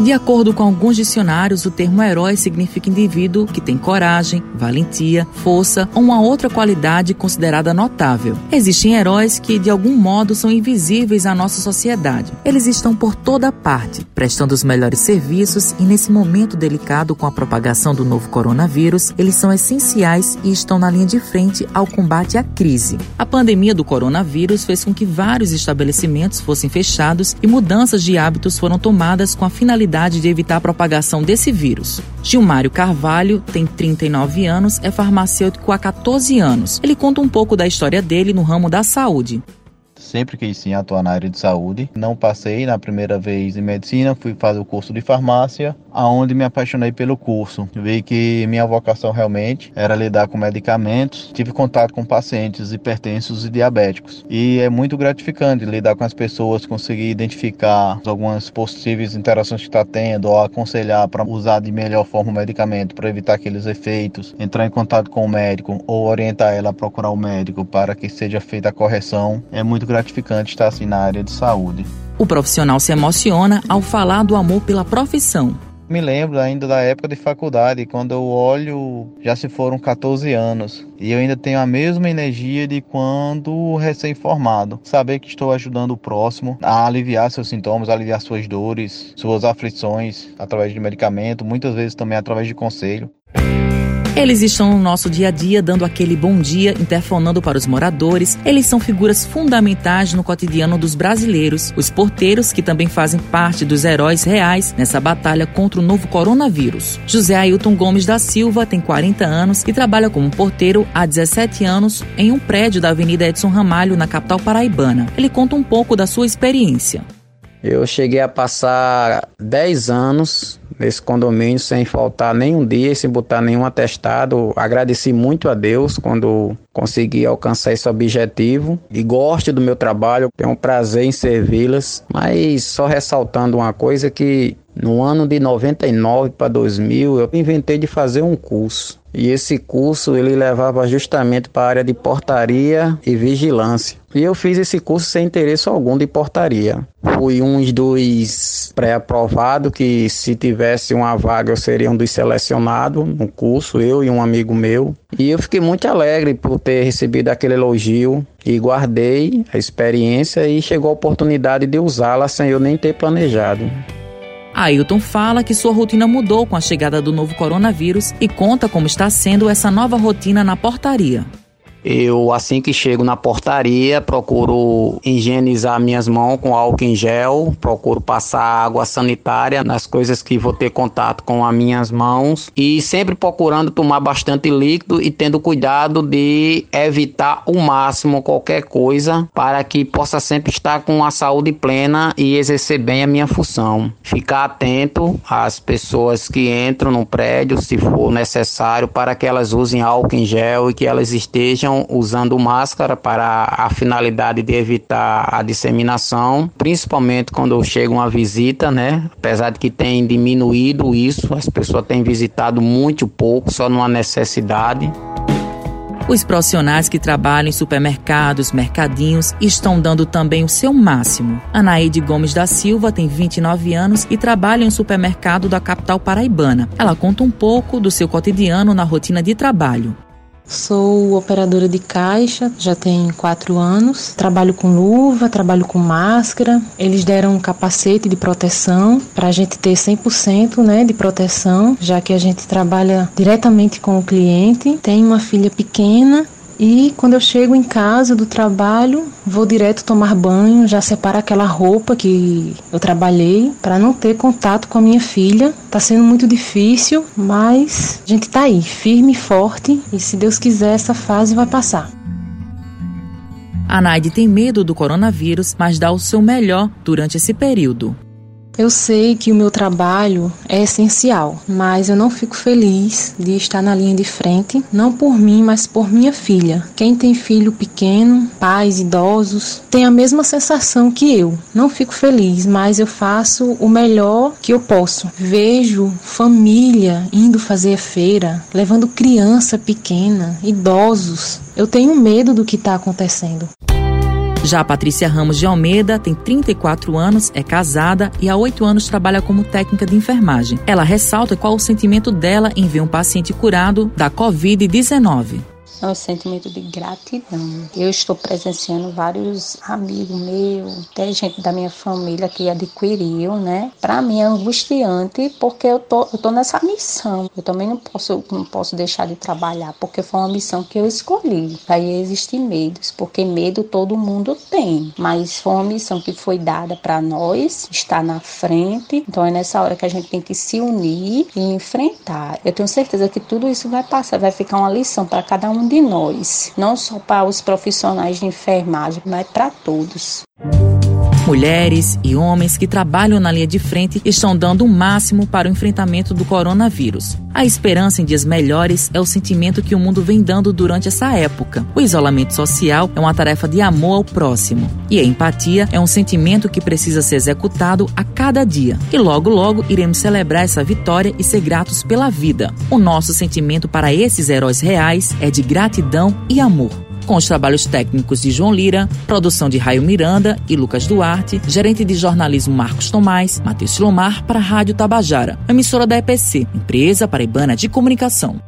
De acordo com alguns dicionários, o termo herói significa indivíduo que tem coragem, valentia, força ou uma outra qualidade considerada notável. Existem heróis que, de algum modo, são invisíveis à nossa sociedade. Eles estão por toda parte, prestando os melhores serviços e, nesse momento delicado com a propagação do novo coronavírus, eles são essenciais e estão na linha de frente ao combate à crise. A pandemia do coronavírus fez com que vários estabelecimentos fossem fechados e mudanças de hábitos foram tomadas com a finalidade de evitar a propagação desse vírus. Gilmário Carvalho tem 39 anos, é farmacêutico há 14 anos. Ele conta um pouco da história dele no ramo da saúde sempre quis sim atuar na área de saúde. Não passei na primeira vez em medicina, fui fazer o curso de farmácia, aonde me apaixonei pelo curso. Vi que minha vocação realmente era lidar com medicamentos. Tive contato com pacientes hipertensos e diabéticos. E é muito gratificante lidar com as pessoas, conseguir identificar algumas possíveis interações que está tendo, ou aconselhar para usar de melhor forma o medicamento para evitar aqueles efeitos, entrar em contato com o médico ou orientar ela a procurar o médico para que seja feita a correção. É muito gratificante estar assim na área de saúde. O profissional se emociona ao falar do amor pela profissão. Me lembro ainda da época de faculdade, quando eu olho, já se foram 14 anos e eu ainda tenho a mesma energia de quando recém-formado. Saber que estou ajudando o próximo a aliviar seus sintomas, a aliviar suas dores, suas aflições através de medicamento, muitas vezes também através de conselho. Eles estão no nosso dia a dia dando aquele bom dia, interfonando para os moradores. Eles são figuras fundamentais no cotidiano dos brasileiros, os porteiros que também fazem parte dos heróis reais nessa batalha contra o novo coronavírus. José Ailton Gomes da Silva tem 40 anos e trabalha como porteiro há 17 anos em um prédio da Avenida Edson Ramalho, na capital paraibana. Ele conta um pouco da sua experiência. Eu cheguei a passar 10 anos nesse condomínio sem faltar nenhum dia, sem botar nenhum atestado. Agradeci muito a Deus quando consegui alcançar esse objetivo e gosto do meu trabalho, tenho um prazer em servi-las, mas só ressaltando uma coisa que no ano de 99 para 2000 eu inventei de fazer um curso. E esse curso ele levava justamente para a área de portaria e vigilância. E eu fiz esse curso sem interesse algum de portaria. Fui um dos pré-aprovados que se tivesse uma vaga eu seria um dos selecionados no curso, eu e um amigo meu. E eu fiquei muito alegre por ter recebido aquele elogio e guardei a experiência e chegou a oportunidade de usá-la sem eu nem ter planejado. Ailton fala que sua rotina mudou com a chegada do novo coronavírus e conta como está sendo essa nova rotina na portaria. Eu, assim que chego na portaria, procuro higienizar minhas mãos com álcool em gel, procuro passar água sanitária nas coisas que vou ter contato com as minhas mãos e sempre procurando tomar bastante líquido e tendo cuidado de evitar o máximo qualquer coisa para que possa sempre estar com a saúde plena e exercer bem a minha função. Ficar atento às pessoas que entram no prédio, se for necessário, para que elas usem álcool em gel e que elas estejam usando máscara para a finalidade de evitar a disseminação, principalmente quando chega uma visita, né? Apesar de que tem diminuído isso, as pessoas têm visitado muito pouco, só numa necessidade. Os profissionais que trabalham em supermercados, mercadinhos, estão dando também o seu máximo. Anaíde Gomes da Silva tem 29 anos e trabalha em um supermercado da capital paraibana. Ela conta um pouco do seu cotidiano na rotina de trabalho. Sou operadora de caixa, já tem quatro anos. Trabalho com luva, trabalho com máscara. Eles deram um capacete de proteção para a gente ter 100% né, de proteção, já que a gente trabalha diretamente com o cliente. Tenho uma filha pequena e quando eu chego em casa do trabalho, vou direto tomar banho, já separo aquela roupa que eu trabalhei para não ter contato com a minha filha. Tá sendo muito difícil, mas a gente tá aí, firme e forte, e se Deus quiser essa fase vai passar. A Naide tem medo do coronavírus, mas dá o seu melhor durante esse período. Eu sei que o meu trabalho é essencial, mas eu não fico feliz de estar na linha de frente, não por mim, mas por minha filha. Quem tem filho pequeno, pais idosos, tem a mesma sensação que eu. Não fico feliz, mas eu faço o melhor que eu posso. Vejo família indo fazer feira, levando criança pequena, idosos. Eu tenho medo do que está acontecendo. Já a Patrícia Ramos de Almeida tem 34 anos, é casada e há oito anos trabalha como técnica de enfermagem. Ela ressalta qual o sentimento dela em ver um paciente curado da Covid-19 é um sentimento de gratidão. Eu estou presenciando vários amigos meus, até gente da minha família que adquiriu, né? Para mim é angustiante porque eu tô, eu tô nessa missão. Eu também não posso, não posso deixar de trabalhar porque foi uma missão que eu escolhi. Aí existem medos, porque medo todo mundo tem, mas foi uma missão que foi dada para nós, estar na frente. Então é nessa hora que a gente tem que se unir e enfrentar. Eu tenho certeza que tudo isso vai passar, vai ficar uma lição para cada um de nós, não só para os profissionais de enfermagem, mas para todos. Mulheres e homens que trabalham na linha de frente estão dando o máximo para o enfrentamento do coronavírus. A esperança em dias melhores é o sentimento que o mundo vem dando durante essa época. O isolamento social é uma tarefa de amor ao próximo. E a empatia é um sentimento que precisa ser executado a cada dia. E logo, logo iremos celebrar essa vitória e ser gratos pela vida. O nosso sentimento para esses heróis reais é de gratidão e amor com os trabalhos técnicos de João Lira, produção de Raio Miranda e Lucas Duarte, gerente de jornalismo Marcos Tomás, Matheus Lomar para a Rádio Tabajara, emissora da EPC, empresa paraibana de comunicação.